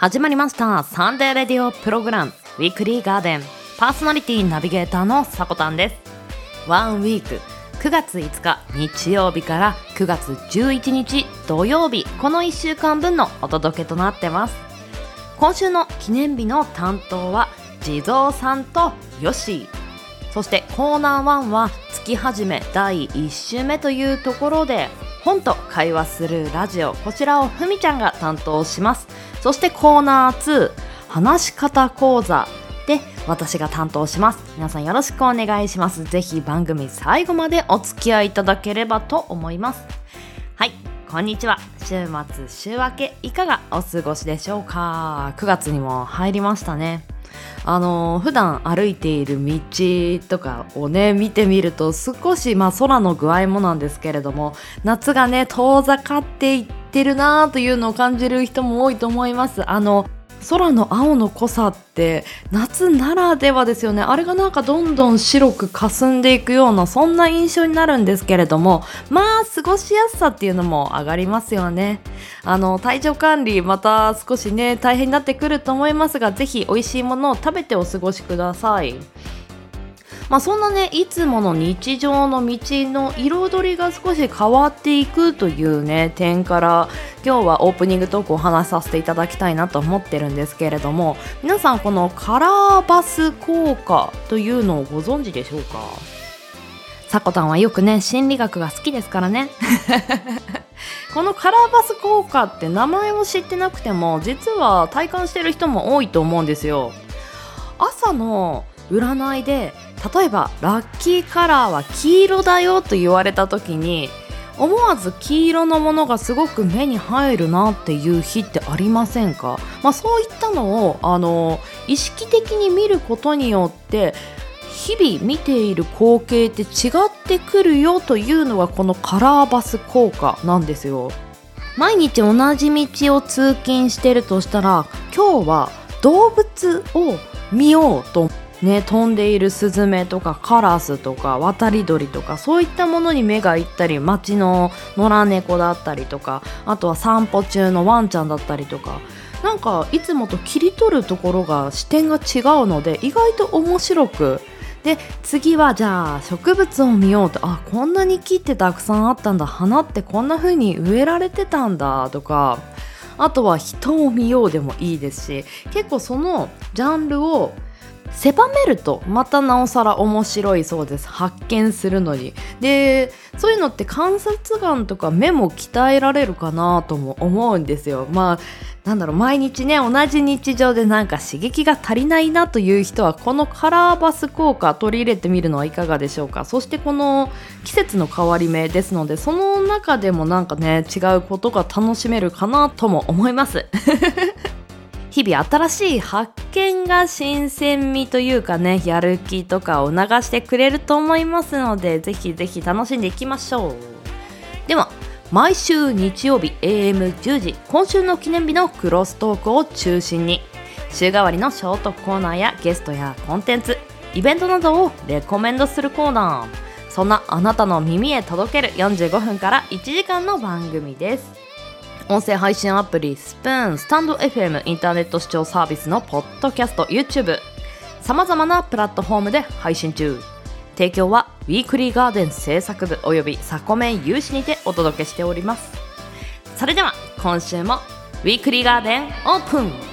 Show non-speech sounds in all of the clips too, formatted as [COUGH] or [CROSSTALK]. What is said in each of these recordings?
始まりました。サンデーレディオプログラム。ウィークリーガーデン。パーソナリティナビゲーターのさこたんです。ワンウィーク。9月5日日曜日から9月11日土曜日。この1週間分のお届けとなってます。今週の記念日の担当は地蔵さんとヨッシー。そしてコーナー1は月始め第1週目というところで本と会話するラジオこちらをふみちゃんが担当します。そしてコーナー2話し方講座で私が担当します。皆さんよろしくお願いします。ぜひ番組最後までお付き合いいただければと思います。はいこんにちは。週末週明けいかがお過ごしでしょうか。9月にも入りましたね。あの普段歩いている道とかをね見てみると少しまあ空の具合もなんですけれども夏がね遠ざかっていってるなというのを感じる人も多いと思います。あの空の青の濃さって夏ならではですよね。あれがなんかどんどん白く霞んでいくようなそんな印象になるんですけれどもまあ過ごしやすさっていうのも上がりますよね。あの体調管理また少しね大変になってくると思いますがぜひ美味しいものを食べてお過ごしください。まあ、そんなねいつもの日常の道の彩りが少し変わっていくというね点から今日はオープニングトークをお話しさせていただきたいなと思ってるんですけれども皆さんこのカラーバス効果というのをご存知でしょうか？さこたんはよくね心理学が好きですからね。[LAUGHS] このカラーバス効果って名前を知ってなくても実は体感してる人も多いと思うんですよ。朝の占いで例えばラッキーカラーは黄色だよと言われた時に思わず黄色のものがすごく目に入るなっていう日ってありませんか、まあ、そういったのをあの意識的に見ることによって日々見ている光景って違ってくるよというのがこのカラーバス効果なんですよ。毎日同じ道を通勤してるとしたら今日は動物を見ようとね、飛んでいるスズメとかカラスとか渡り鳥とかそういったものに目がいったり街の野良猫だったりとかあとは散歩中のワンちゃんだったりとか。なんかいつもと切り取るところが視点が違うので意外と面白く。で次はじゃあ植物を見ようと。あこんなに木ってたくさんあったんだ。花ってこんな風に植えられてたんだとか。あとは人を見ようでもいいですし結構そのジャンルを狭めるとまたなおさら面白いそうです。発見するのに。でそういうのって観察眼とか目も鍛えられるかなとも思うんですよ。まあなんだろう毎日ね同じ日常でなんか刺激が足りないなという人はこのカラーバス効果取り入れてみるのはいかがでしょうか。そしてこの季節の変わり目ですのでその中でもなんかね違うことが楽しめるかなとも思います。日々新しい発見が新鮮味というかねやる気とかを流してくれると思いますのでぜひぜひ楽しんでいきましょう。では毎週日曜日 AM10 時今週の記念日のクロストークを中心に週替わりのショートコーナーやゲストやコンテンツイベントなどをレコメンドするコーナー。そんなあなたの耳へ届ける45分から1時間の番組です。音声配信アプリスプーンスタンド FM インターネット視聴サービスのポッドキャスト YouTube さまざまなプラットフォームで配信中。提供はウィークリーガーデン制作部およびサコメン有志にてお届けしております。それでは今週もウィークリーガーデンオープン。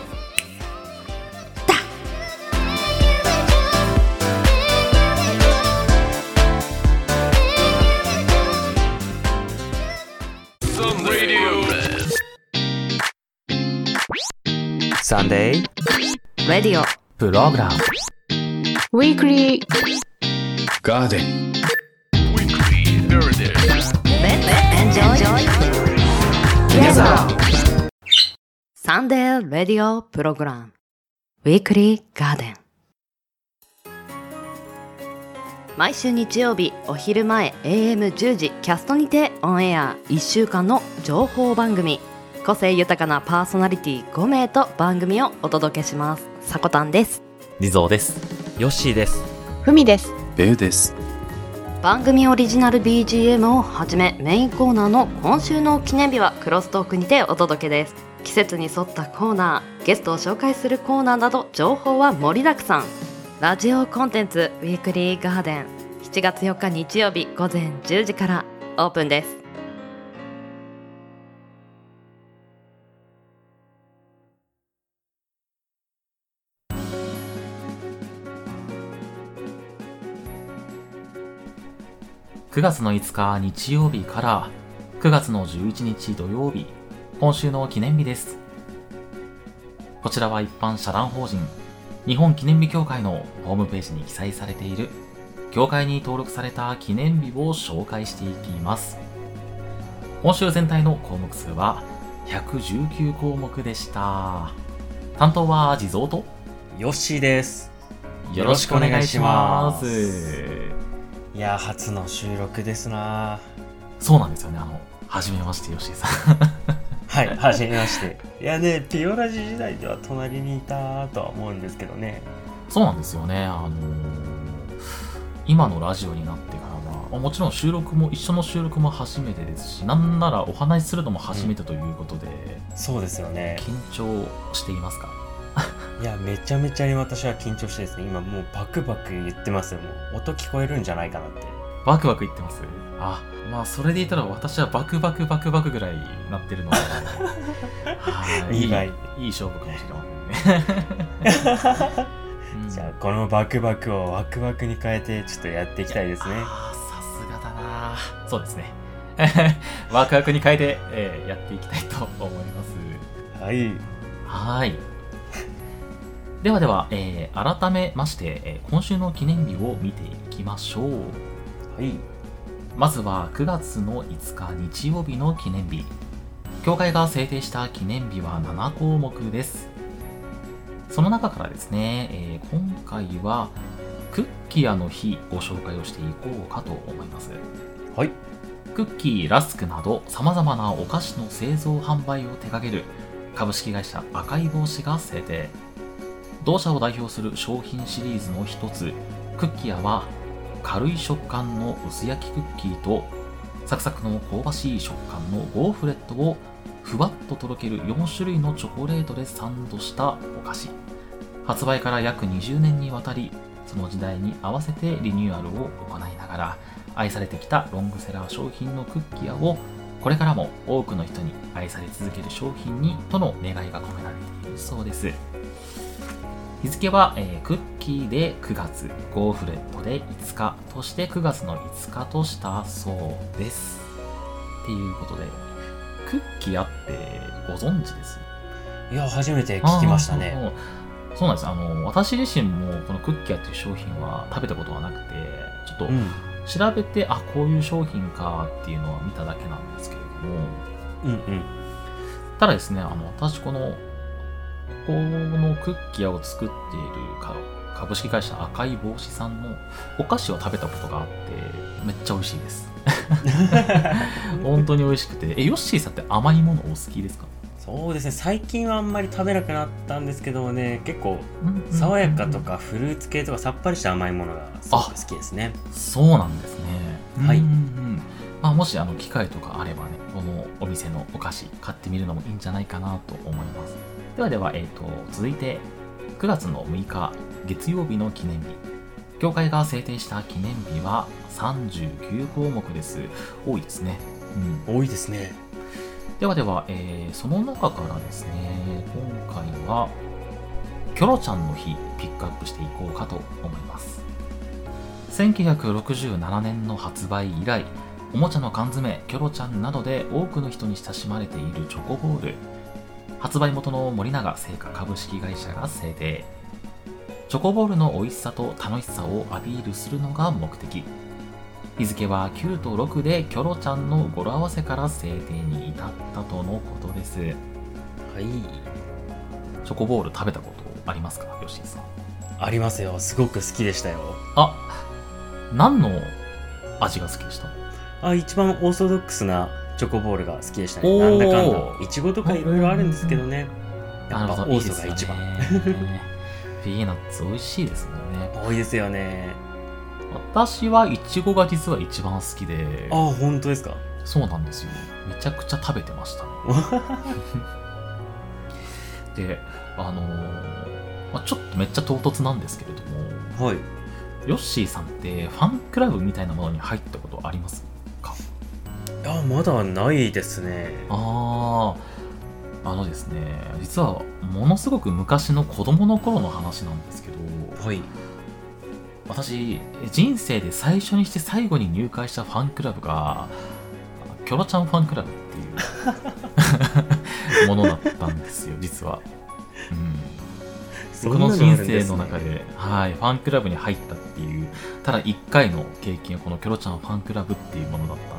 Sunday Radio Program Weekly Garden Sunday Radio Program Weekly Garden 毎週日曜日お昼前 AM10 時キャストにてオンエア。1週間の情報番組個性豊かなパーソナリティ5名と番組をお届けします。さこたんです。リゾーです。ヨッシーです。ふみです。ベウです。番組オリジナル BGM をはじめメインコーナーの今週の記念日はクロストークにてお届けです。季節に沿ったコーナーゲストを紹介するコーナーなど情報は盛りだくさん。ラジオコンテンツウィークリーガーデン。7月4日日曜日午前10時からオープンです9月の5日日曜日から9月の11日土曜日、今週の記念日です。こちらは一般社団法人日本記念日協会のホームページに記載されている協会に登録された記念日を紹介していきます。今週全体の項目数は119項目でした。担当は地蔵とヨッシーです。よろしくお願いします。いやー、初の収録ですなそうなんですよね。あの、はじめまして、吉井さん。[LAUGHS] はい、はじめまして。いやね、ピオラジ時代では隣にいたとは思うんですけどね。そうなんですよね。あのー今のラジオになってからは、もちろん収録も、一緒の収録も初めてですし、なんならお話しするのも初めてということで、そうですよね。緊張していますか？いや、めちゃめちゃに私は緊張してですね、今もうバクバク言ってますよ。もう音聞こえるんじゃないかなって。バクバク言ってます？あ、まあ、それで言ったら私はバクバクバクバクぐらいなってるので、[LAUGHS] はい。いい勝負かもしれませんね。[LAUGHS] うんじゃあ、このバクバクをワクワクに変えて、ちょっとやっていきたいですね。あーさすがだなそうですね。[LAUGHS] ワクワクに変えて、えーやっていきたいと思います。はい。はい。ではでは、えー改めまして、えー今週の記念日を見ていきましょう。はい。まずは9月の5日日曜日の記念日。協会が制定した記念日は7項目です。その中からですね、えー今回はクッキーの日ご紹介をしていこうかと思います。はい。クッキー、ラスクなど様々なお菓子の製造販売を手掛ける株式会社赤い帽子が制定。同社を代表する商品シリーズの一つ、クッキアは軽い食感の薄焼きクッキーとサクサクの香ばしい食感のゴーフレットをふわっととろける4種類のチョコレートでサンドしたお菓子。発売から約20年にわたり、その時代に合わせてリニューアルを行いながら、愛されてきたロングセラー商品のクッキアをこれからも多くの人に愛され続ける商品にとの願いが込められているそうです日付は、えークッキーで9月ゴーフレットで5日として9月の5日としたそうですっていうことでクッキアってご存知です？いや、初めて聞きましたね。あーそうそうなんですあの私自身もこのクッキアっていう商品は食べたことはなくてちょっとうん。調べてあこういう商品かっていうのは見ただけなんですけれどもうんうん。ただですねあの私このこのクッキーを作っているか株式会社赤い帽子さんのお菓子を食べたことがあってめっちゃ美味しいです。[LAUGHS] 本当に美味しくて。えヨッシーさんって甘いものお好きですか？そうですね、最近はあんまり食べなくなったんですけどもね、結構爽やかとかフルーツ系とかさっぱりした甘いものが好きですね。そうなんですね。はい。うんうんうん。まあ、もしあの機会とかあればね、このお店のお菓子買ってみるのもいいんじゃないかなと思います。ではでは、えっ、と、続いて9月の6日月曜日の記念日。協会が制定した記念日は39項目です。多いですね。うん、多いですね。ではでは、えーその中からですね、今回は、キョロちゃんの日、ピックアップしていこうかと思います。1967年の発売以来、おもちゃの缶詰、キョロちゃんなどで多くの人に親しまれているチョコボール。発売元の森永製菓株式会社が制定。チョコボールの美味しさと楽しさをアピールするのが目的。日付は9と6でキョロちゃんの語呂合わせから制定に至ったとのことです。はい。チョコボール食べたことありますか？吉井さん。ありますよ。すごく好きでしたよ。あ、何の味が好きでした？あ、一番オーソドックスなチョコボールが好きでしたね。なんだかんだ。いちごとかいろいろあるんですけどね。やっぱオーソが一番。ピーナッツ美味しいですもんね。[LAUGHS] 多いですよね。私はイチゴが実は一番好きで、あ、本当ですか？そうなんですよ。めちゃくちゃ食べてましたね。[LAUGHS] で、あのーまあ、ちょっとめっちゃ唐突なんですけれども、はい。ヨッシーさんってファンクラブみたいなものに入ったことあります？や、まだないですね。ああ、あのですね、実はものすごく昔の子供の頃の話なんですけど、はい。私、人生で最初にして最後に入会したファンクラブが、キョロちゃんファンクラブっていうものだったんですよ、実は。うん僕の人生の中で、はい、ファンクラブに入ったっていう、ただ1回の経験がこのキョロちゃんファンクラブっていうものだったんですよ。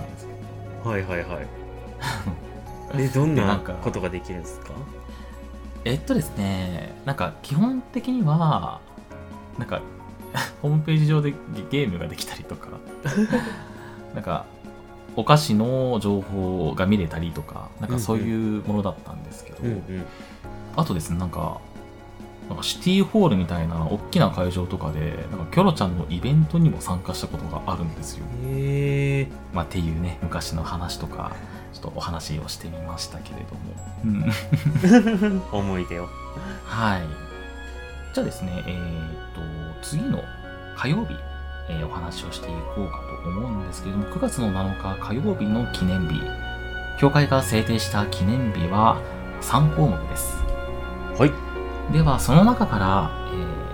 はいはいはい。[LAUGHS] え、どんなことができるんですか？えっとですね、なんか基本的には、なんか、[LAUGHS] ホームページ上でゲゲームができたりとか、[LAUGHS] なんか、お菓子の情報が見れたりとか、なんかそういうものだったんですけど、うんうん。あとですね、なんか、なんかシティホールみたいな大きな会場とかで、なんかキョロちゃんのイベントにも参加したことがあるんですよ。へえ。まあ、っていうね、昔の話とか、ちょっとお話をしてみましたけれども。うん思い出を。はい。じゃあですね、えー、と、次の火曜日、えーお話をしていこうかと思うんですけれども、9月の7日火曜日の記念日、協会が制定した記念日は3項目です。はい。では、その中から、えー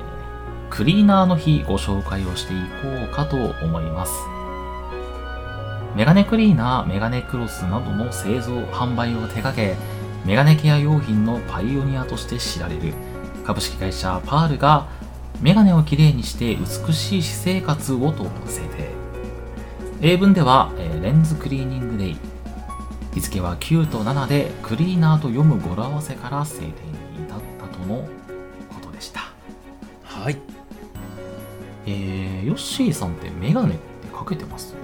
クリーナーの日ご紹介をしていこうかと思います。メガネクリーナー、メガネクロスなどの製造、販売を手掛け、メガネケア用品のパイオニアとして知られる株式会社パールがメガネをきれいにして美しい私生活をと制定。英文では、えレンズクリーニングデイ。日付は9と7でクリーナーと読む語呂合わせから制定にとのことでした。はい。えー、ヨッシーさんってメガネってかけてます？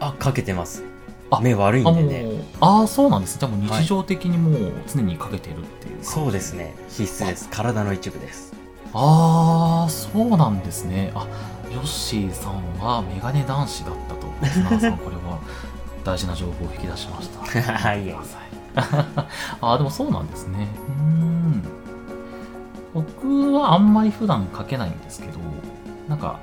あ、かけてます。あ目悪いんでね。う、ああ、そうなんです。じゃあもう日常的にもう常にかけてるっていう、そうです。ね。必須です。体の一部です。ああ、そうなんですね。あ、ヨッシーさんはメガネ男子だったと。リスナーさん、これは [LAUGHS] 大事な情報を引き出しました。は [LAUGHS] い [LAUGHS] あーでもそうなんですね。うーん。僕はあんまり普段かけないんですけど、なんか、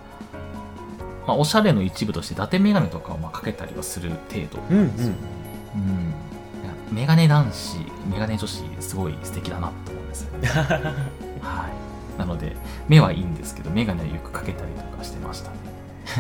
まあ、おしゃれの一部として伊達メガネとかをまあかけたりはする程度うんなんですよね。うん。いやメガネ男子、メガネ女子、すごい素敵だなと思うんですよね。[LAUGHS] はい。なので、目はいいんですけど、メガネをよくかけたりとかしてましたね。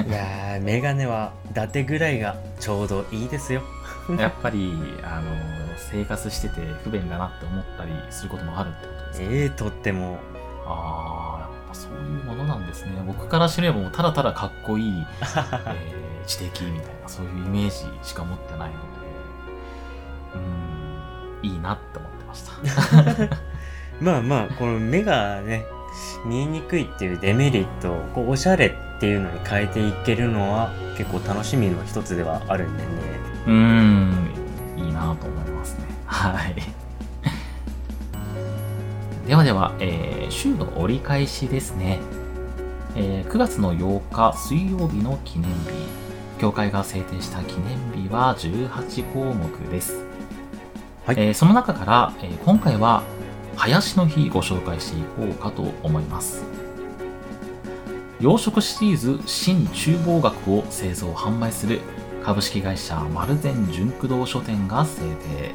いやー、メガネは伊達ぐらいがちょうどいいですよ。[LAUGHS] やっぱり、あの、生活してて不便だなって思ったりすることもあるってことですか？ええとっても。ああ、やっぱそういうものなんですね。僕から知ればもうただただかっこいい、[LAUGHS] えー知的みたいな、そういうイメージしか持ってないので、うーん、いいなって思ってました。[LAUGHS] まあまあ、この目がね、見えにくいっていうデメリットをこうおしゃれっていうのに変えていけるのは結構楽しみの一つではあるんでね。うーん、いいなと思いますね。はい。ではでは、えー週の折り返しですね。えー9月の8日水曜日の記念日。協会が制定した記念日は18項目です。はいえーその中から、えー今回は林の日ご紹介していこうかと思います。養殖シリーズ新厨房学を製造販売する株式会社丸善純駆動書店が制定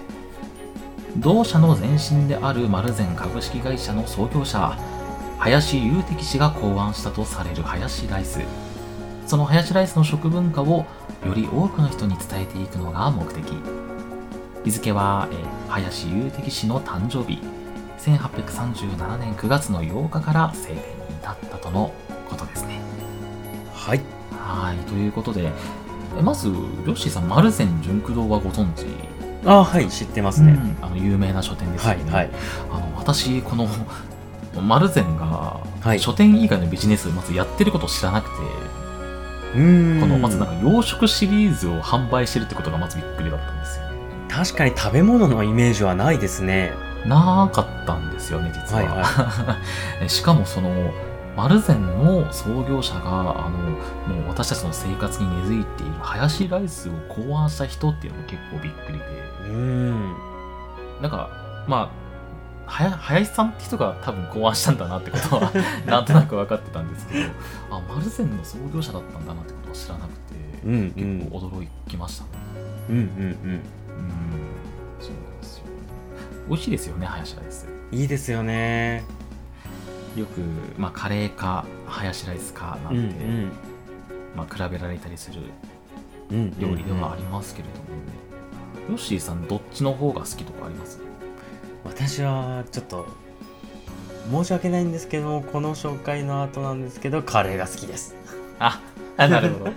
同社の前身である丸善株式会社の創業者林雄適氏が考案したとされる林ライス。その林ライスの食文化をより多くの人に伝えていくのが目的。日付は、えー林雄適氏の誕生日1837年9月の8日から制定に至ったとのことですね。はい。はい、ということで、えまず、ヨッシーさん、丸善純駆動はご存知？あはい、知ってますね。うんあの有名な書店ですよね。はいはい。あの私、この丸善がはい書店以外のビジネスをまずやってることを知らなくて、うーん。このまずなんか養殖シリーズを販売してるってことがまずびっくりだったんですよ。確かに食べ物のイメージはないですね。なかったんですよね、実は。はいはえ [LAUGHS] しかもその、丸善の創業者が、あの、もう私たちの生活に根付いているハヤシライスを考案した人っていうのも結構びっくりで、うーん。なんか、まあ、はや林さんって人が多分考案したんだなってことは [LAUGHS] なんとなく分かってたんですけどあマルゼンの創業者だったんだなってことは知らなくて、うんうん。結構驚きましたね。うんうんうん。そうなんですよ美味しいですよねハヤシライス。うんいいですよねよく、まあ、カレーかハヤシライスかなんうんて、うん。まあ、比べられたりするうん料理ではありますけれども、ヨッシーさんどっちの方が好きとかあります？私はちょっと申し訳ないんですけどこの紹介の後なんですけどカレーが好きです。ああなるほど。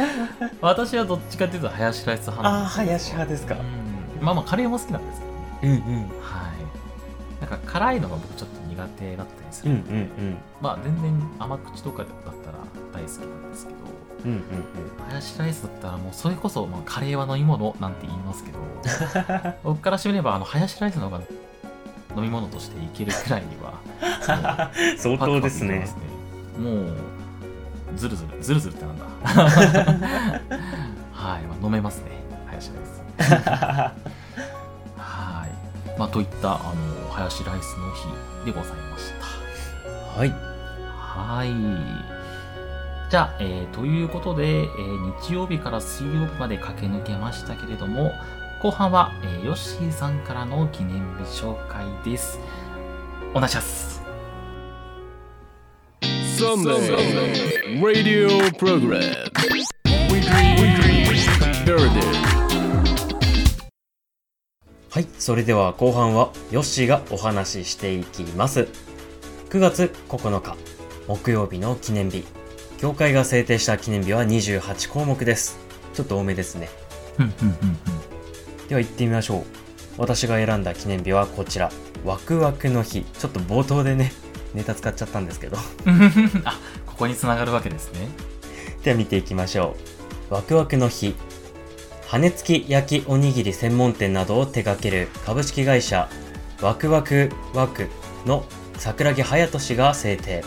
[LAUGHS] 私はどっちかっていうとハヤシライス派なんですあーハヤシ派ですか。うん。まあまあカレーも好きなんですけどね。うんうん。はい。なんか辛いのが僕ちょっと苦手だったりすうんうんるので、まあ全然甘口とかだったら大好きなんですけどうんうんうん。ハヤシライスだったらもうそれこそ、まあ、カレーは飲み物なんて言いますけど [LAUGHS] 僕からしてみればあのハヤシライスの方が飲み物としていけるくらいにはうん [LAUGHS] 相当ですね。ね。もうずるずるずるずるってなんだ。[LAUGHS] はい、まあ、飲めますねハヤシライス。はい。まあといったあのハヤシライスの日でございましたはいはい。じゃあ、えーということで、えー日曜日から水曜日まで駆け抜けましたけれども、後半は、えーヨッシーさんからの記念日紹介です。お願いします。Sunday Radio Program Weekly Garden はいそれでは後半はヨッシーがお話ししていきます。9月9日木曜日の記念日。協会が制定した記念日は28項目です。ちょっと多めですね。では行ってみましょう。私が選んだ記念日はこちら。ワクワクの日。ちょっと冒頭でねネタ使っちゃったんですけど。[LAUGHS] あ、ここにつながるわけですね。[LAUGHS] では見ていきましょう。ワクワクの日羽根付き焼きおにぎり専門店などを手掛ける株式会社ワクワクワクの桜木隼人氏が制定。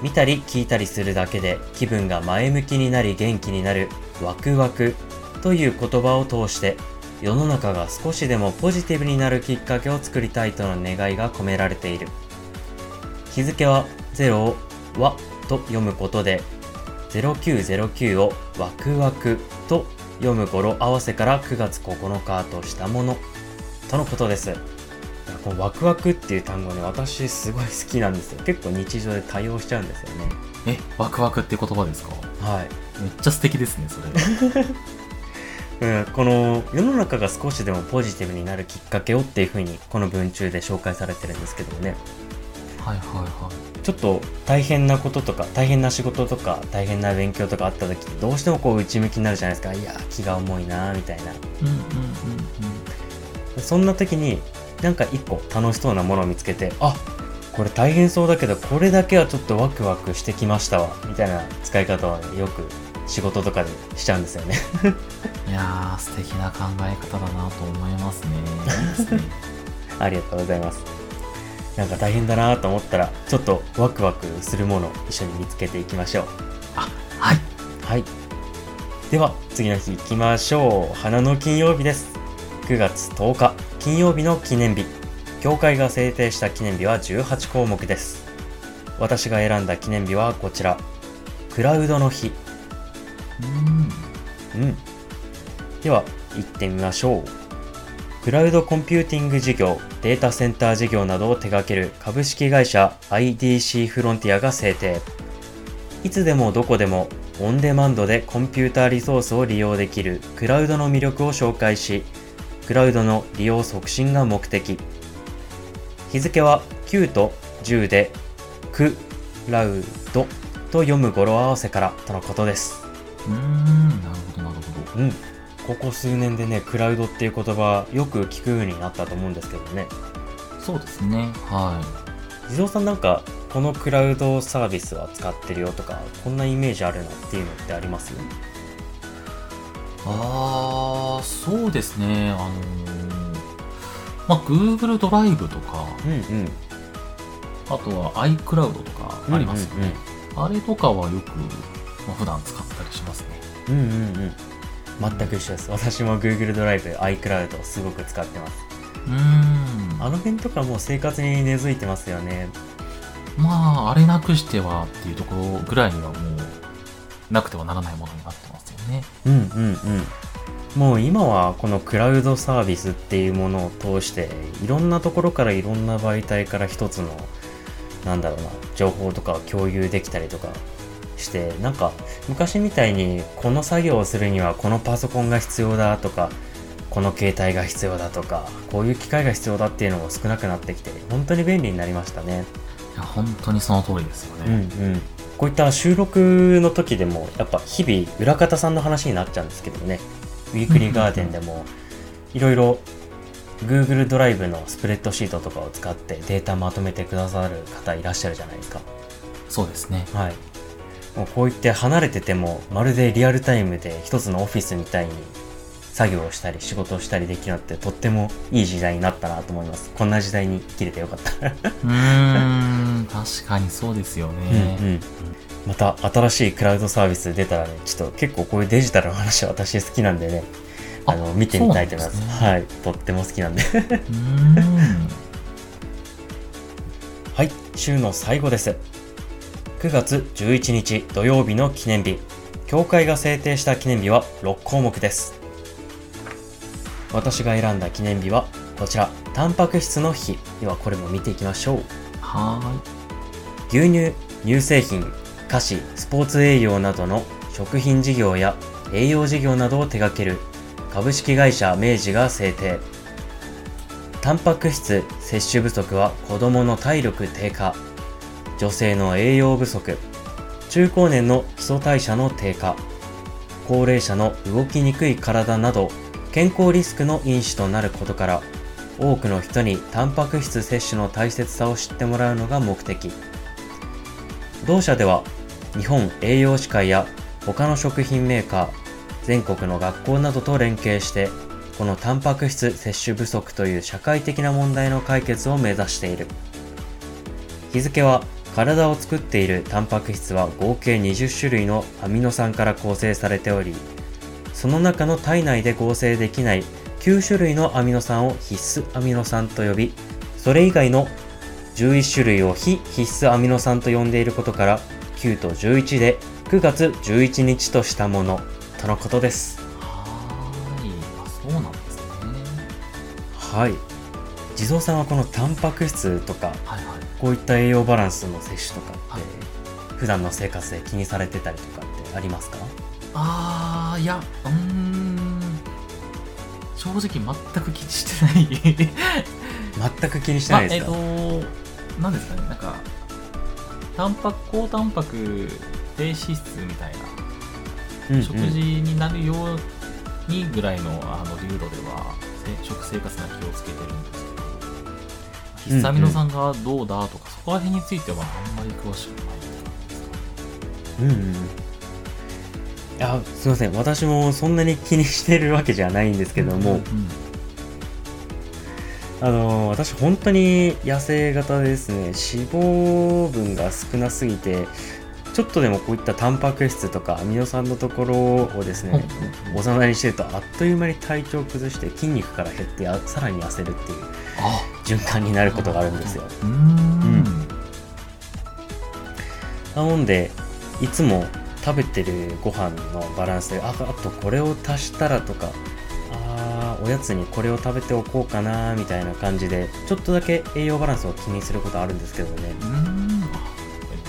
見たり聞いたりするだけで気分が前向きになり元気になるワクワクという言葉を通して世の中が少しでもポジティブになるきっかけを作りたいとの願いが込められている。日付は0を和と読むことで0909をワクワクと読む語呂合わせから9月9日としたものとのことです。このワクワクっていう単語ね、私すごい好きなんですよ。結構日常で多用しちゃうんですよね。え、ワクワクって言葉ですか？はい。めっちゃ素敵ですね、それ。[LAUGHS] うん、この世の中が少しでもポジティブになるきっかけをっていう風にこの文中で紹介されてるんですけどもねはいはいはい。ちょっと大変なこととか大変な仕事とか大変な勉強とかあった時どうしてもこう内向きになるじゃないですか。いやー気が重いなーみたいな。そんな時になんか一個楽しそうなものを見つけてあこれ大変そうだけどこれだけはちょっとワクワクしてきましたわみたいな使い方はねよく仕事とかでしちゃうんですよね。うん。いやー、素敵な考え方だなと思いますね。[LAUGHS] ありがとうございますなんか大変だなと思ったらちょっとワクワクするものを一緒に見つけていきましょう。あ、はい。はい。では次の日行きましょう。花の金曜日です。9月10日。金曜日の記念日。協会が制定した記念日は18項目です。私が選んだ記念日はこちら。クラウドの日。うん。うん。では行ってみましょうクラウドコンピューティング事業データセンター事業などを手掛ける株式会社 IDC フロンティアが制定。いつでもどこでもオンデマンドでコンピューターリソースを利用できるクラウドの魅力を紹介しクラウドの利用促進が目的。日付は9と10でクラウドと読む語呂合わせからとのことです。うーん、なるほどなるほど。うん、ここ数年でね、クラウドっていう言葉よく聞くようになったと思うんですけどね。そうですね。はい。地蔵さんなんか、このクラウドサービスは使ってるよとか、こんなイメージあるなっていうのってあります？あー、そうですね。あのー、まあ、Google ドライブとか、うんうん。あとは iCloud とかありますよね。うんあれとかはよく、まあ、普段使ったりしますね。うんうんうん。全く一緒です。私も Google ドライブ、iCloud すごく使ってます。うーんあの辺とかもう生活に根付いてますよねまああれなくしてはっていうところぐらいにはもうなくてはならないものになってますよねうんうんうんもう今はこのクラウドサービスっていうものを通していろんなところからいろんな媒体から一つのなんだろうな情報とかを共有できたりとかしてなんか昔みたいにこの作業をするにはこのパソコンが必要だとかこの携帯が必要だとかこういう機械が必要だっていうのも少なくなってきて本当に便利になりましたね。いや本当にその通りですようんね、うん、こういった収録の時でもやっぱ日々裏方さんの話になっちゃうんですけどね。ウィークリーガーデンでもいろいろ Google ドライブのスプレッドシートとかを使ってデータまとめてくださる方いらっしゃるじゃないですか。そうですね。はいもうこういって離れててもまるでリアルタイムで一つのオフィスみたいに作業をしたり仕事をしたりできるのってとってもいい時代になったなと思います。こんな時代に生きれてよかった。うーん。確かにそうですよね、うんうん、また新しいクラウドサービス出たらねちょっと結構こういうデジタルの話は私好きなんでね。あの見てみたいと思います。ね。はい。とっても好きなんで。[LAUGHS] はい。週の最後です9月11日土曜日の記念日。協会が制定した記念日は6項目です。私が選んだ記念日はこちら。タンパク質の日。ではこれも見ていきましょう。は牛乳、乳製品、菓子、スポーツ栄養などの食品事業や栄養事業などを手掛ける株式会社明治が制定。タンパク質摂取不足は子供の体力低下、女性の栄養不足、中高年の基礎代謝の低下、高齢者の動きにくい体など健康リスクの因子となることから多くの人にタンパク質摂取の大切さを知ってもらうのが目的。同社では日本栄養士会や他の食品メーカー全国の学校などと連携してこのタンパク質摂取不足という社会的な問題の解決を目指している。日付は体を作っているタンパク質は合計20種類のアミノ酸から構成されておりその中の体内で合成できない9種類のアミノ酸を必須アミノ酸と呼びそれ以外の11種類を非必須アミノ酸と呼んでいることから9と11で9月11日としたものとのことです。はーい。あそうなんですね。はい。地蔵さんはこのタンパク質とかはいはいこういった栄養バランスの摂取とかって、はい。普段の生活で気にされてたりとかってありますか？あーいやうーん。正直全く気にしてない。[LAUGHS] 全く気にしてないですか、まあ、えっ、と何ですかね。なんかタンパク高タンパク低脂質みたいなうんうん。食事になるようにぐらいのあの流度ではせ食生活には気をつけてるんです必須アミノ酸がどうだとか、そこら辺についてはあんまり詳しくないうんうんいやすいません私もそんなに気にしてるわけじゃないんですけども、うんあの私本当に痩せ型ですね脂肪分が少なすぎてちょっとでもこういったタンパク質とかアミノ酸のところをですねおざなりしてるとあっという間に体調を崩して筋肉から減ってさらに痩せるっていうあ循環になることがあるんですよ。うーん。なのでいつも食べてるご飯のバランスでああとこれを足したらとかあーおやつにこれを食べておこうかなみたいな感じでちょっとだけ栄養バランスを気にすることあるんですけどね。うーん。あ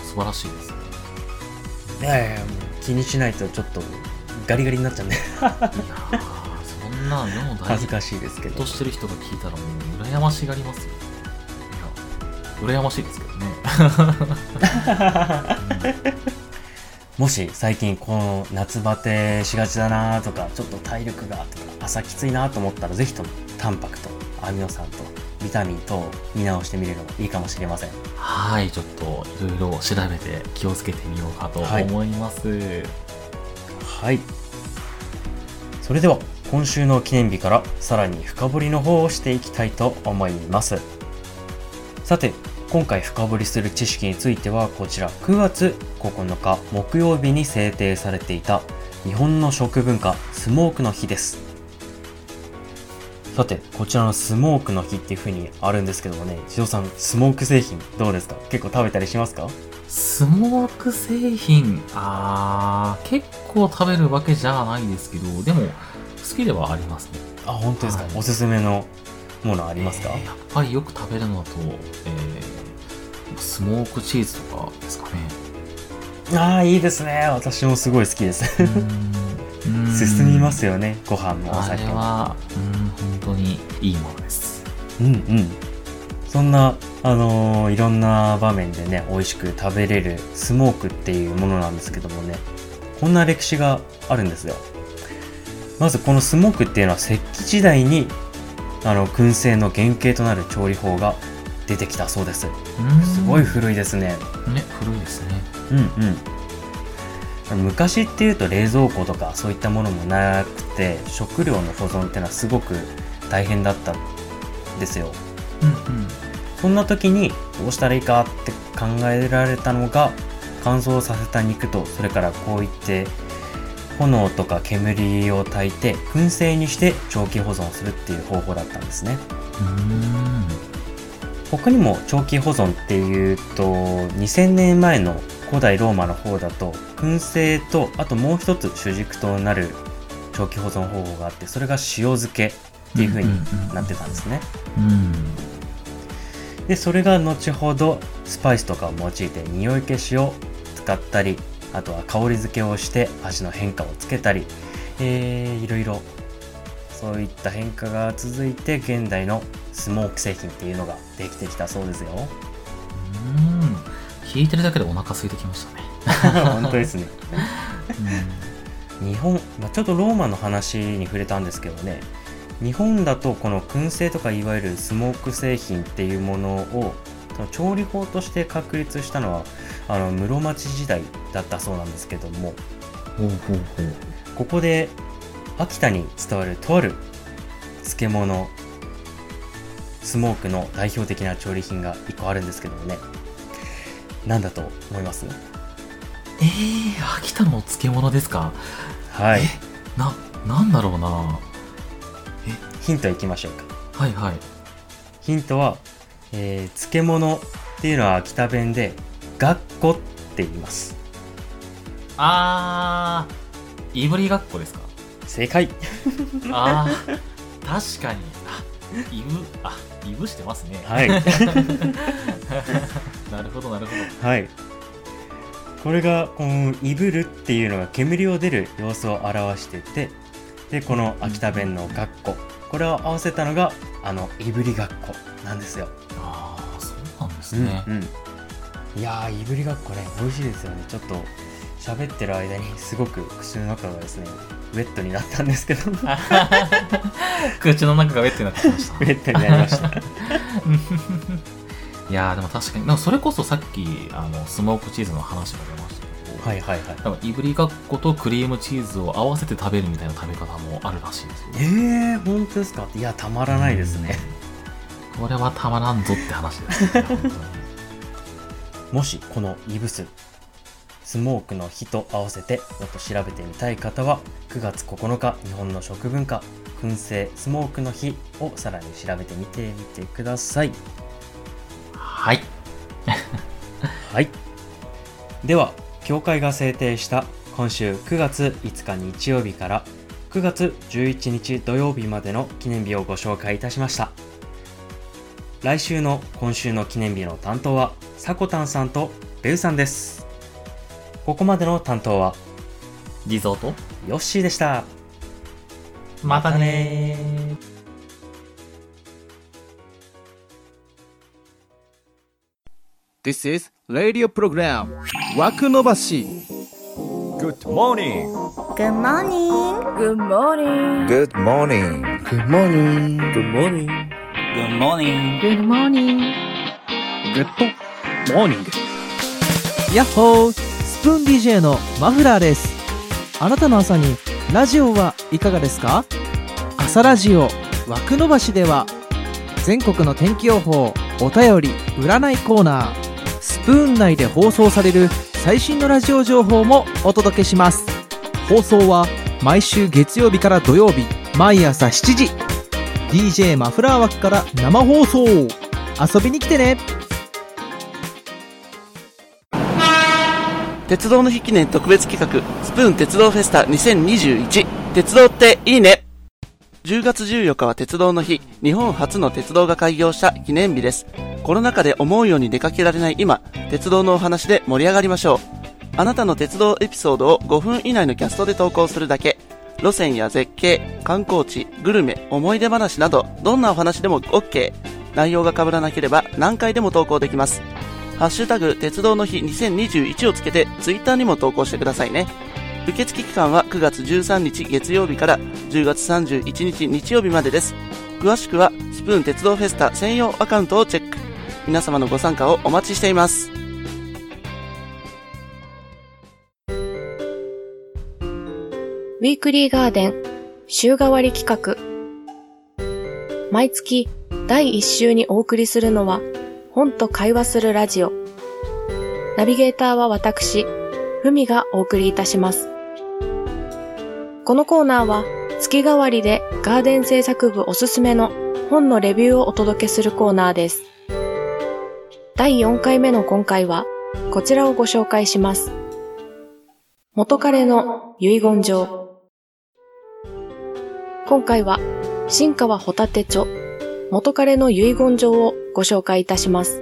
素晴らしいですね。いやいや気にしないとちょっとガリガリになっちゃうんでんな世の恥ずかしいですけど。トしてる人が聞いたらもう羨ましがりますよ。いや羨ましいですけどね、[LAUGHS] もし最近この夏バテしがちだなとかちょっと体力がとか朝きついなと思ったらぜひともタンパクとアミノ酸とビタミン等を見直してみるのもいいかもしれません。はいちょっといろいろ調べて気をつけてみようかとはい思います、はい。それでは今週の記念日からさらに深掘りの方をしていきたいと思います。さて今回深掘りする知識についてはこちら9月9日木曜日に制定されていた日本の食文化スモークの日です。さてこちらのスモークの日っていう風にあるんですけどもね千代さんスモーク製品どうですか？結構食べたりしますか？スモーク製品、あー、結構食べるわけじゃないですけど、でも、きではありますね。あ本当ですか、はい。おすすめのものありますか、えーやっぱりよく食べるのだと、えー、スモークチーズとかですかね。ああいいですね。私もすごい好きです。進みますよねご飯もおあ酒。もれは、うん、本当にいいものです。うんうん。そんなあのーいろんな場面でね美味しく食べれるスモークっていうものなんですけどもね。こんな歴史があるんですよまずこのスモークっていうのは石器時代にあの燻製の原型となる調理法が出てきたそうです。すごい古いですね。ね、古いですね。うんうん。昔っていうと冷蔵庫とかそういったものもなくて食料の保存っていうのはすごく大変だったんですよ。うんうん。そんな時にどうしたらいいかって考えられたのが乾燥させた肉とそれからこういって炎とか煙を焚いて燻製にして長期保存するっていう方法だったんですねうーん。他にも長期保存っていうと2000年前の古代ローマの方だと燻製とあともう一つ主軸となる長期保存方法があってそれが塩漬けっていう風になってたんですねうん。でそれが後ほどスパイスとかを用いて匂い消しを使ったりあとは香り付けをして味の変化をつけたり、えー、いろいろそういった変化が続いて現代のスモーク製品っていうのができてきたそうですようん。聞いてるだけでお腹空いてきましたね。[LAUGHS] 本当ですね日本、まあ、ちょっとローマの話に触れたんですけどね日本だとこの燻製とかいわゆるスモーク製品っていうものをその調理法として確立したのはあの室町時代だったそうなんですけども。ここで秋田に伝わるとある漬物スモークの代表的な調理品が1個あるんですけどもね。何だと思います？えー、秋田の漬物ですか？はい。な、なんだろうな。ヒントいきましょうか。はいはい。ヒントは、えー漬物っていうのは秋田弁でがっこって言います。あー、いぶりがっこですか？正解。あー、確かに。あ、いぶ、あ、いぶしてますね。はい。[LAUGHS] なるほど、なるほど。はい。これがこのいぶるっていうのが煙を出る様子を表しててでこの秋田弁のがっここれを合わせたのがあのいぶりがっこなんですよあー、そうなんですね。うんうん。いやーいぶりがっこね美味しいですよね。ちょっと喋ってる間にすごく口の中がですねウェットになったんですけど。ウ [LAUGHS] ェ口の中がウェットになってきました。[LAUGHS] ットになりました。[LAUGHS] いやーでも確かに。それこそさっきあのスモークチーズの話が出ましたけど、はいはいはい。多分いぶりがっことクリームチーズを合わせて食べるみたいな食べ方もあるらしいですよ。えー、本当ですか？いやたまらないですねこれはたまらんぞって話です。ねもしこのイブススモークの日と合わせてもっと調べてみたい方は9月9日日本の食文化燻製スモークの日をさらに調べてみてみてください。はい。[LAUGHS] はい。では協会が制定した今週9月5日日曜日から9月11日土曜日までの記念日をご紹介いたしました来週の今週の記念日の担当はさこたんさんとベウさんですここまでの担当はリゾートヨッシーでしたまたねー This is radio program 枠伸ばし Good morning. Good morning. Good morning. Good morning. Good morning Good morning. Good morning. Good morning. グッドモーニングヤッホースプーン DJ のマフラーです。あなたの朝にラジオはいかがですか？朝ラジオ枠伸ばしでは全国の天気予報お便り占いコーナースプーン内で放送される最新のラジオ情報もお届けします。放送は毎週月曜日から土曜日毎朝7時 DJ マフラー枠から生放送遊びに来てね鉄道の日記念特別企画、スプーン鉄道フェスタ2021。鉄道っていいね !10 月14日は鉄道の日、日本初の鉄道が開業した記念日です。コロナ禍で思うように出かけられない今、鉄道のお話で盛り上がりましょう。あなたの鉄道エピソードを5分以内のキャストで投稿するだけ。路線や絶景、観光地、グルメ、思い出話など、どんなお話でも OK。内容が被らなければ何回でも投稿できます。ハッシュタグ、鉄道の日2021をつけて、ツイッターにも投稿してくださいね。受付期間は9月13日月曜日から10月31日日曜日までです。詳しくは、スプーン鉄道フェスタ専用アカウントをチェック。皆様のご参加をお待ちしています。ウィークリーガーデン週替わり企画毎月第1週にお送りするのは本と会話するラジオナビゲーターは私、ふみがお送りいたします。このコーナーは月替わりでガーデン制作部おすすめの本のレビューをお届けするコーナーです。第4回目の今回はこちらをご紹介します。元彼の遺言状。今回は、新川ホタテ著、元彼の遺言状をご紹介いたします。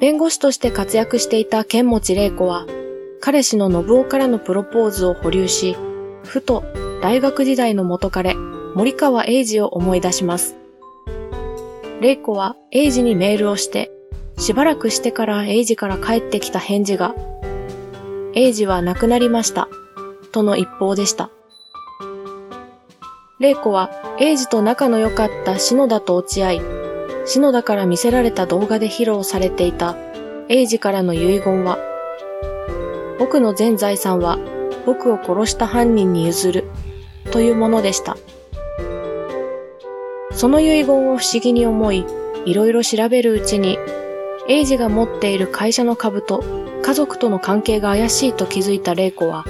弁護士として活躍していた剣持玲子は、彼氏の信夫からのプロポーズを保留し、ふと大学時代の元彼、森川英二を思い出します。玲子は英二にメールをして、しばらくしてから英二から帰ってきた返事が、英二は亡くなりました、との一報でした。玲子は、英二と仲の良かった篠田と落ち合い、篠田から見せられた動画で披露されていた、英二からの遺言は、僕の全財産は、僕を殺した犯人に譲る、というものでした。その遺言を不思議に思い、いろいろ調べるうちに、英二が持っている会社の株と家族との関係が怪しいと気づいた玲子は、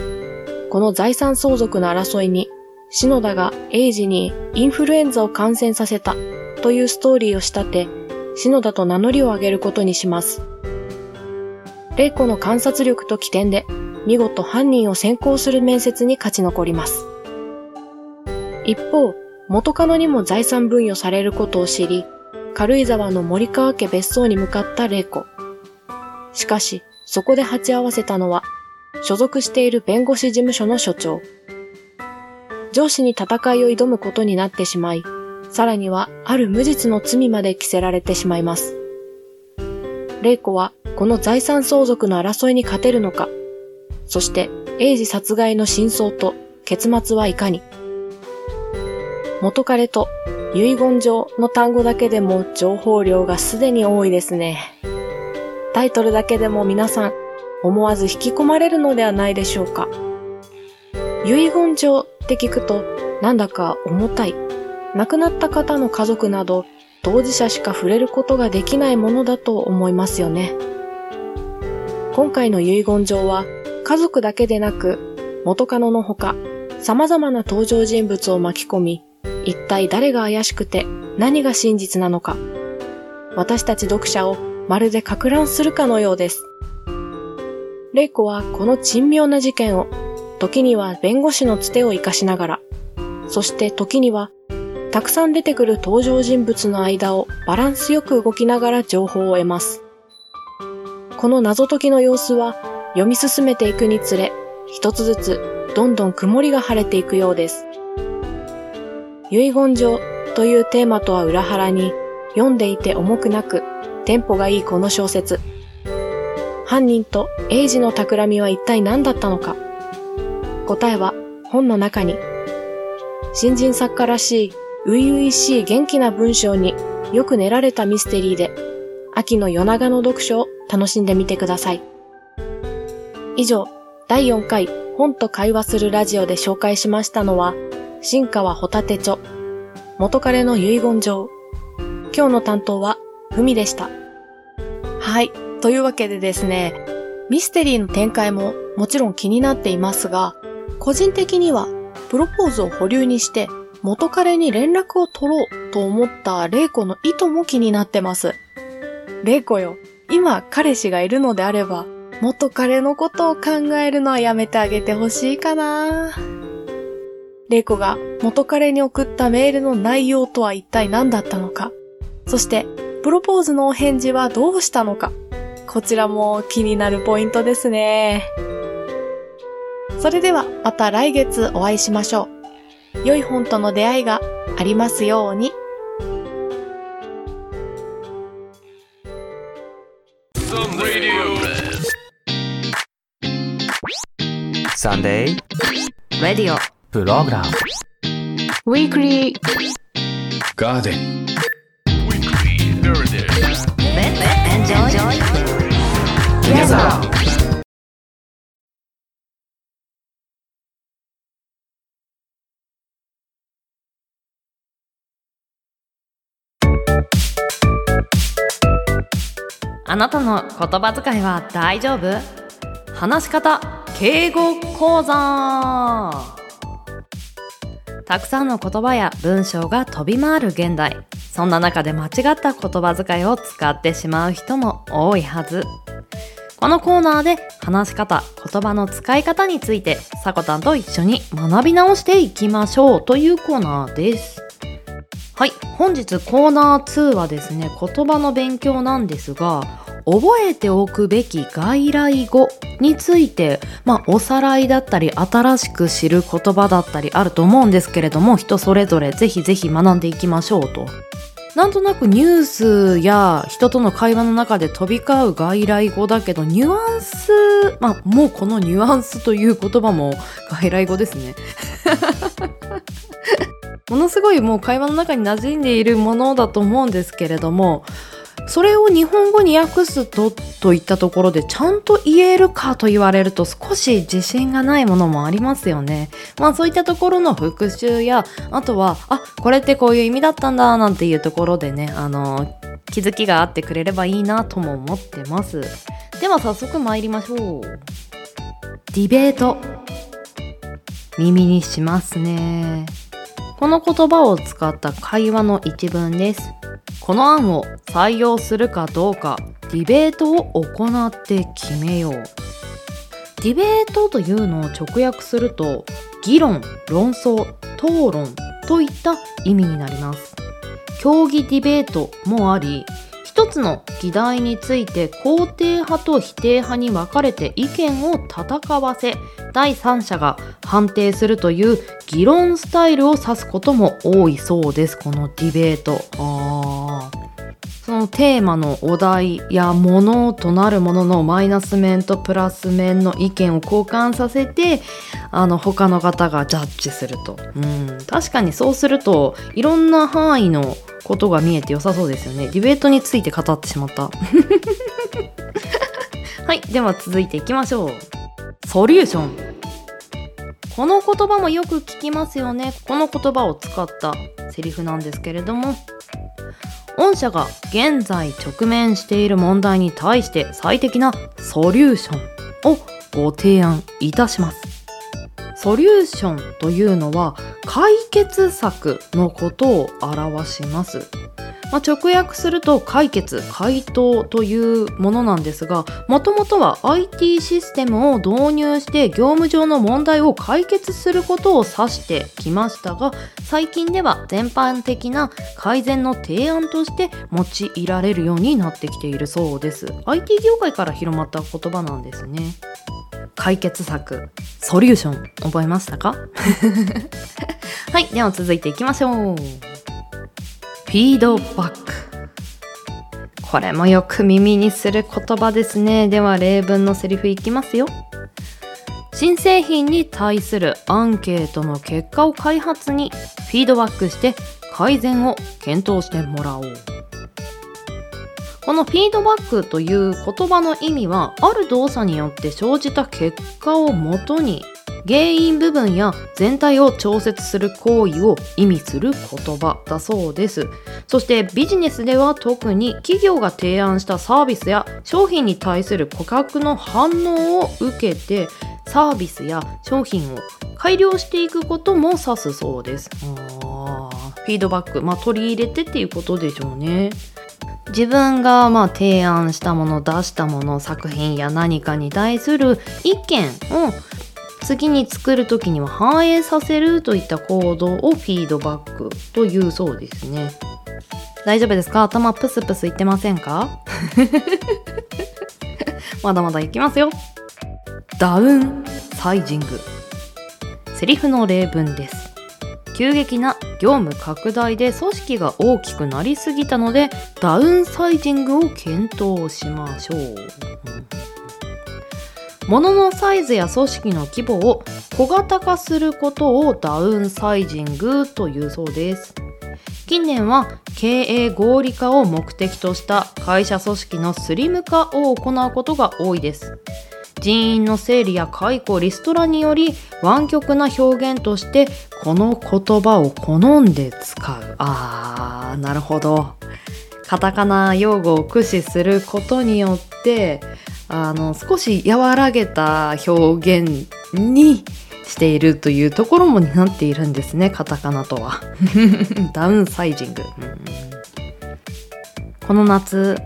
この財産相続の争いに篠田がエイジにインフルエンザを感染させたというストーリーを仕立て、篠田と名乗りを上げることにします。玲子の観察力と起点で、見事犯人を先行する面接に勝ち残ります。一方、元カノにも財産分与されることを知り、軽井沢の森川家別荘に向かった玲子。しかし、そこで鉢合わせたのは、所属している弁護士事務所の所長。上司に戦いを挑むことになってしまい、さらにはある無実の罪まで着せられてしまいます。玲子はこの財産相続の争いに勝てるのか、そして英治殺害の真相と結末はいかに。元彼と遺言状の単語だけでも情報量がすでに多いですね。タイトルだけでも皆さん思わず引き込まれるのではないでしょうか。遺言状って聞くと、なんだか重たい。亡くなった方の家族など、当事者しか触れることができないものだと思いますよね。今回の遺言状は、家族だけでなく、元カノのほか、様々な登場人物を巻き込み、一体誰が怪しくて何が真実なのか、私たち読者をまるで格乱するかのようです。玲子はこの珍妙な事件を時には弁護士のつてを活かしながら、そして時には、たくさん出てくる登場人物の間をバランスよく動きながら情報を得ます。この謎解きの様子は読み進めていくにつれ、一つずつどんどん曇りが晴れていくようです。遺言状というテーマとは裏腹に、読んでいて重くなく、テンポがいいこの小説。犯人と英治の企みは一体何だったのか。答えは本の中に。新人作家らしい、初々しい元気な文章によく練られたミステリーで、秋の夜長の読書を楽しんでみてください。以上、第4回本と会話するラジオで紹介しましたのは、新川ホタテ著、元彼の遺言状。今日の担当は、ふみでした。はい。というわけでですね、ミステリーの展開ももちろん気になっていますが、個人的にはプロポーズを保留にして元彼に連絡を取ろうと思った玲子の意図も気になってます。玲子よ、今彼氏がいるのであれば、元彼のことを考えるのはやめてあげてほしいかな。玲子が元彼に送ったメールの内容とは一体何だったのか。そして、プロポーズのお返事はどうしたのか。こちらも気になるポイントですね。それではまた来月お会いしましょう。良い本との出会いがありますように。Sunday Radio プログラム Weekly Garden Enjoy Together あなたの言葉遣いは大丈夫？話し方敬語講座。たくさんの言葉や文章が飛び回る現代。そんな中で間違った言葉遣いを使ってしまう人も多いはず。このコーナーで話し方言葉の使い方についてさこたんと一緒に学び直していきましょうというコーナーです。はい。本日コーナー2はですね言葉の勉強なんですが覚えておくべき外来語について、まあ、おさらいだったり新しく知る言葉だったりあると思うんですけれども人それぞれぜひぜひ学んでいきましょうと。なんとなくニュースや人との会話の中で飛び交う外来語だけどニュアンスまあもうこのニュアンスという言葉も外来語ですね。[LAUGHS] ものすごいもう会話の中に馴染んでいるものだと思うんですけれどもそれを日本語に訳すとといったところでちゃんと言えるかと言われると少し自信がないものもありますよね。まあそういったところの復習やあとはあこれってこういう意味だったんだなんていうところでねあの気づきがあってくれればいいなとも思ってます。では早速参りましょう。ディベート耳にしますね。この言葉を使った会話の一文です。この案を採用するかどうかディベートを行って決めよう。ディベートというのを直訳すると議論、論争、討論といった意味になります。競技ディベートもあり、一つの議題について肯定派と否定派に分かれて意見を戦わせ、第三者が判定するという議論スタイルを指すことも多いそうです。このディベート。そのテーマのお題やものとなるもののマイナス面とプラス面の意見を交換させてあの他の方がジャッジすると、うん、確かにそうするといろんな範囲のことが見えて良さそうですよね。ディベートについて語ってしまった。[LAUGHS] はい。では続いていきましょう。ソリューション。この言葉もよく聞きますよね。この言葉を使ったセリフなんですけれども。御社が現在直面している問題に対して最適なソリューションをご提案いたします。ソリューションというのは解決策のことを表します。まあ、直訳すると解決、回答というものなんですが、もともとは IT システムを導入して業務上の問題を解決することを指してきましたが、最近では全般的な改善の提案として用いられるようになってきているそうです。IT 業界から広まった言葉なんですね。解決策、ソリューション、覚えましたか？[LAUGHS] はい、では続いていきましょう。フィードバック。これもよく耳にする言葉ですね。では例文のセリフいきますよ。新製品に対するアンケートの結果を開発にフィードバックして改善を検討してもらおう。このフィードバックという言葉の意味はある動作によって生じた結果をもとに原因部分や全体を調節する行為を意味する言葉だそうです。そしてビジネスでは特に企業が提案したサービスや商品に対する顧客の反応を受けてサービスや商品を改良していくことも指すそうです。フィードバック、まあ、取り入れてっていうことでしょうね。自分がまあ提案したもの出したもの作品や何かに対する意見を次に作る時には反映させるといった行動をフィードバックというそうですね。大丈夫ですか？頭プスプスいってませんか？[LAUGHS] まだまだいきますよ。ダウンサイジング。セリフの例文です。急激な業務拡大で組織が大きくなりすぎたのでダウンサイジングを検討しましょう、物のサイズや組織の規模を小型化することをダウンサイジングというそうです。近年は経営合理化を目的とした会社組織のスリム化を行うことが多いです。人員の整理や解雇リストラにより湾曲な表現としてこの言葉を好んで使う。あーなるほど。カタカナ用語を駆使することによってあの少し和らげた表現にしているというところも担っているんですねカタカナとは。[LAUGHS] ダウンサイジング、うんこの夏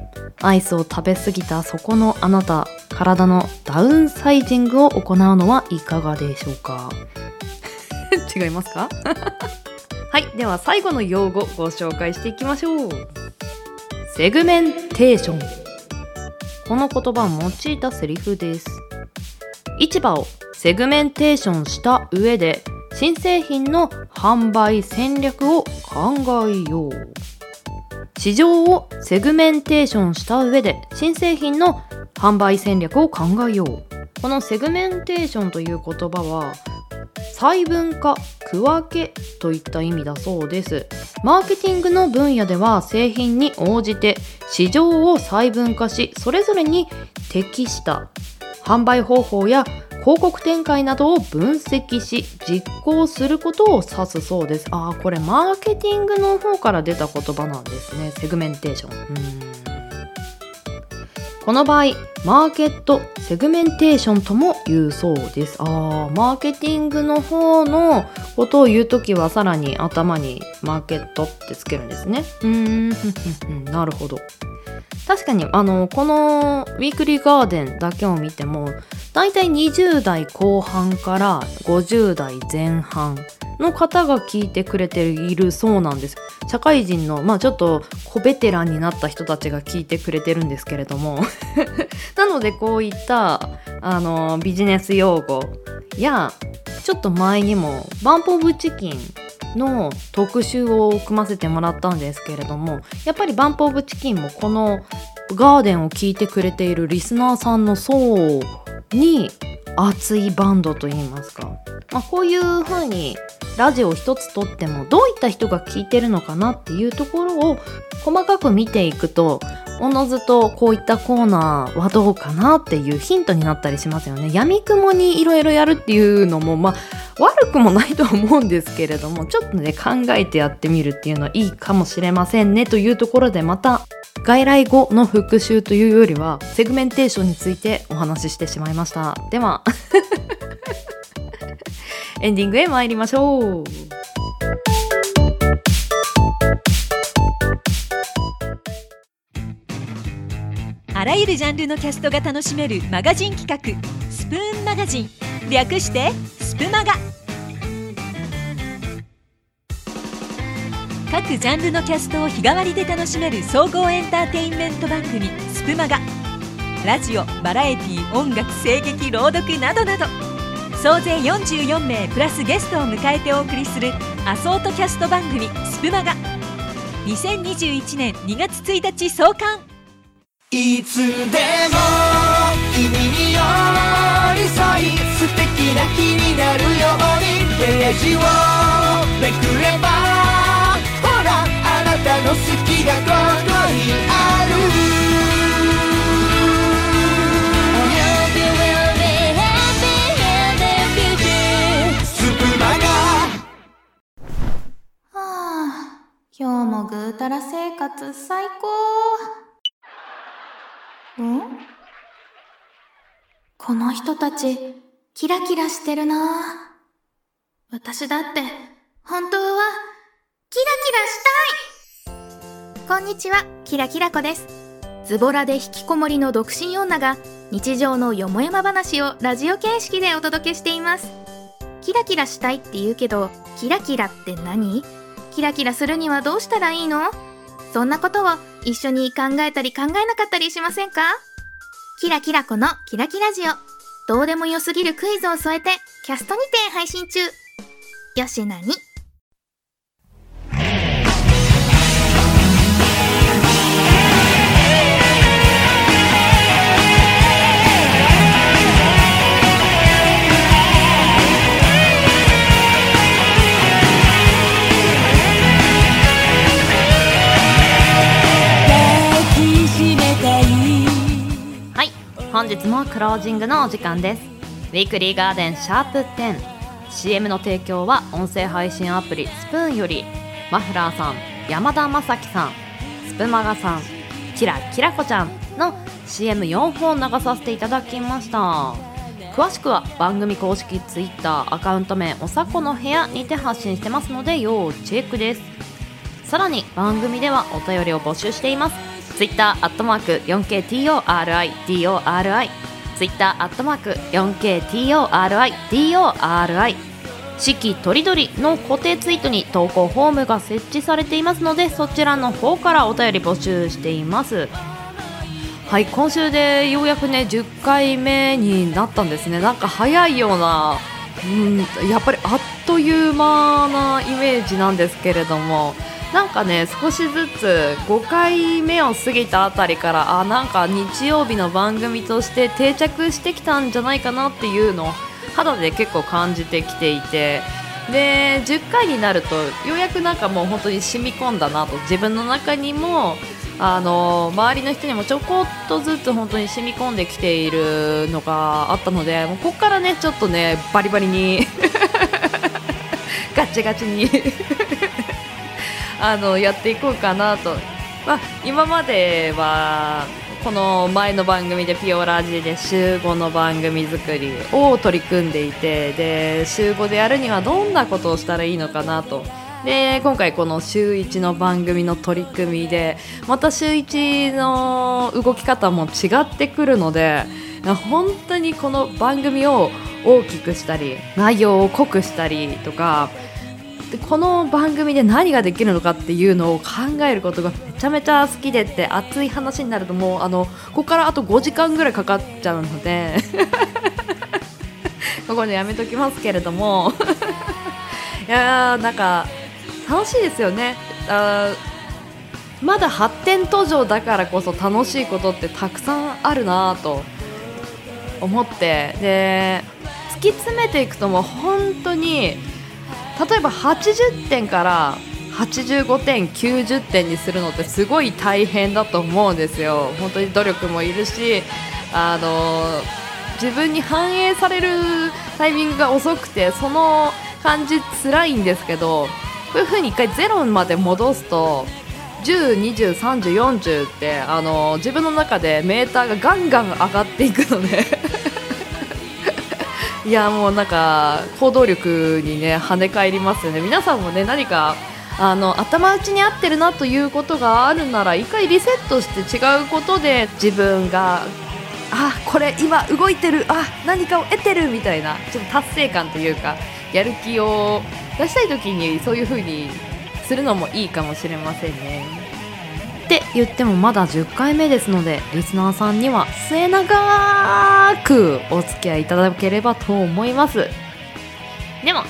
アイスを食べ過ぎたそこのあなた体のダウンサイジングを行うのはいかがでしょうか？[LAUGHS] 違いますか？[LAUGHS] はいでは最後の用語ご紹介していきましょう。セグメンテーションこの言葉を用いたセリフです。市場をセグメンテーションした上で新製品の販売戦略を考えよう。市場をセグメンテーションした上で新製品の販売戦略を考えよう。このセグメンテーションという言葉は細分化区分けといった意味だそうです。マーケティングの分野では製品に応じて市場を細分化しそれぞれに適した販売方法や広告展開などを分析し実行することを指すそうです。ああこれマーケティングの方から出た言葉なんですね。セグメンテーション。うん。この場合マーケットセグメンテーションとも言うそうです。あーマーケティングの方のことを言うときはさらに頭にマーケットってつけるんですね。うーんなるほど。確かにあのこのウィークリーガーデンだけを見てもだいたい20代後半から50代前半の方が聞いてくれているそうなんです。社会人のまあちょっと小ベテランになった人たちが聞いてくれてるんですけれども。[LAUGHS] なのでこういったあのビジネス用語やちょっと前にもバンプオブチキンの特集を組ませてもらったんですけれどもやっぱりバンプオブチキンもこのガーデンを聞いてくれているリスナーさんの層に熱いバンドといいますか、まあ、こういう風にラジオ一つとってもどういった人が聞いてるのかなっていうところを細かく見ていくとおのずとこういったコーナーはどうかなっていうヒントになったりしますよね。闇雲にいろいろやるっていうのもまあ悪くもないとは思うんですけれどもちょっとね考えてやってみるっていうのはいいかもしれませんねというところでまた外来語の復習というよりはセグメンテーションについてお話ししてしまいました。では [LAUGHS] エンディングへ参りましょう。あらゆるジャンルのキャストが楽しめるマガジン企画スプーンマガジン。略してスプマガ。各ジャンルのキャストを日替わりで楽しめる総合エンターテインメント番組スプマガ。ラジオバラエティ音楽声劇朗読などなど。総勢44名プラスゲストを迎えてお送りするアソートキャスト番組スプマガ。2021年2月1日創刊。いつでも君に寄り添い素敵な日になるようにページをめくればほらあなたの好きがここにある。今日もぐうたら生活最高。ん？この人たち、キラキラしてるな。私だって、本当は、キラキラしたいこんにちは、キラキラ子です。ズボラで引きこもりの独身女が日常のよもやま話をラジオ形式でお届けしています。キラキラしたいって言うけど、キラキラって何？キラキラするにはどうしたらいいの？そんなことを一緒に考えたり考えなかったりしませんか？キラキラ子のキラキラジオ。どうでもよすぎるクイズを添えてキャストにて配信中。よしなに？本日もクロージングのお時間です。ウィークリーガーデンシャープ 10CM の提供は音声配信アプリスプーンよりマフラーさん山田正樹さんスプマガさんキラキラ子ちゃんの CM4 本流させていただきました。詳しくは番組公式 Twitter アカウント名おさこの部屋にて発信してますので要チェックです。さらに番組ではお便りを募集しています。Twitter アットマーク 4KTORIDORI Twitter アットマーク 4KTORIDORI 四季とりどりの固定ツイートに投稿フォームが設置されていますのでそちらの方からお便り募集しています。はい今週でようやくね10回目になったんですね。なんか早いようなうんやっぱりあっという間なイメージなんですけれども。なんかね少しずつ5回目を過ぎたあたりからあなんか日曜日の番組として定着してきたんじゃないかなっていうのを肌で結構感じてきていてで10回になるとようやくなんかもう本当に染み込んだなと自分の中にもあの周りの人にもちょこっとずつ本当に染み込んできているのがあったのでもうここからねちょっとねバリバリに [LAUGHS] ガチガチに。あのやっていこうかなと、まあ、今まではこの前の番組でピオラジで週5の番組作りを取り組んでいてで週5でやるにはどんなことをしたらいいのかなと。で今回この週1の番組の取り組みでまた週1の動き方も違ってくるので本当にこの番組を大きくしたり内容を濃くしたりとかでこの番組で何ができるのかっていうのを考えることがめちゃめちゃ好きでって熱い話になるともうあのここからあと5時間ぐらいかかっちゃうので。[LAUGHS] ここでやめときますけれども。[LAUGHS] いやーなんか楽しいですよね。あまだ発展途上だからこそ楽しいことってたくさんあるなと思って。で突き詰めていくともう本当に例えば80点から85点90点にするのってすごい大変だと思うんですよ。本当に努力もいるしあの自分に反映されるタイミングが遅くてその感じ辛いんですけどこういう風に一回ゼロまで戻すと10、20、30、40ってあの自分の中でメーターがガンガン上がっていくので。いやもうなんか行動力にね跳ね返りますよね皆さんもね何かあの頭打ちに合ってるなということがあるなら一回リセットして違うことで自分があこれ今動いてるあ何かを得てるみたいなちょっと達成感というかやる気を出したい時にそういう風にするのもいいかもしれませんね。って言ってもまだ10回目ですのでリスナーさんには末永くお付き合いいただければと思います。でも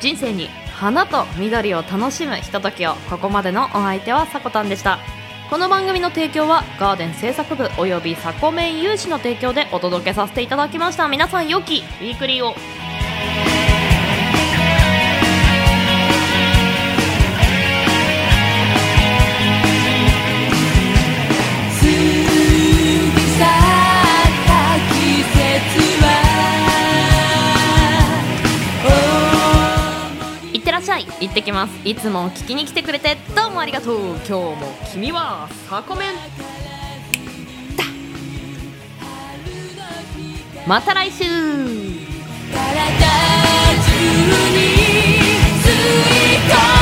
人生に花と緑を楽しむひとときをここまでのお相手はさこたんでした。この番組の提供はガーデン制作部およびサコメン有志の提供でお届けさせていただきました。皆さん良きウィークリーを。シャイ行ってきます。いつも聞きに来てくれてどうもありがとう。今日も君はサコメン。また来週。体中に吸い込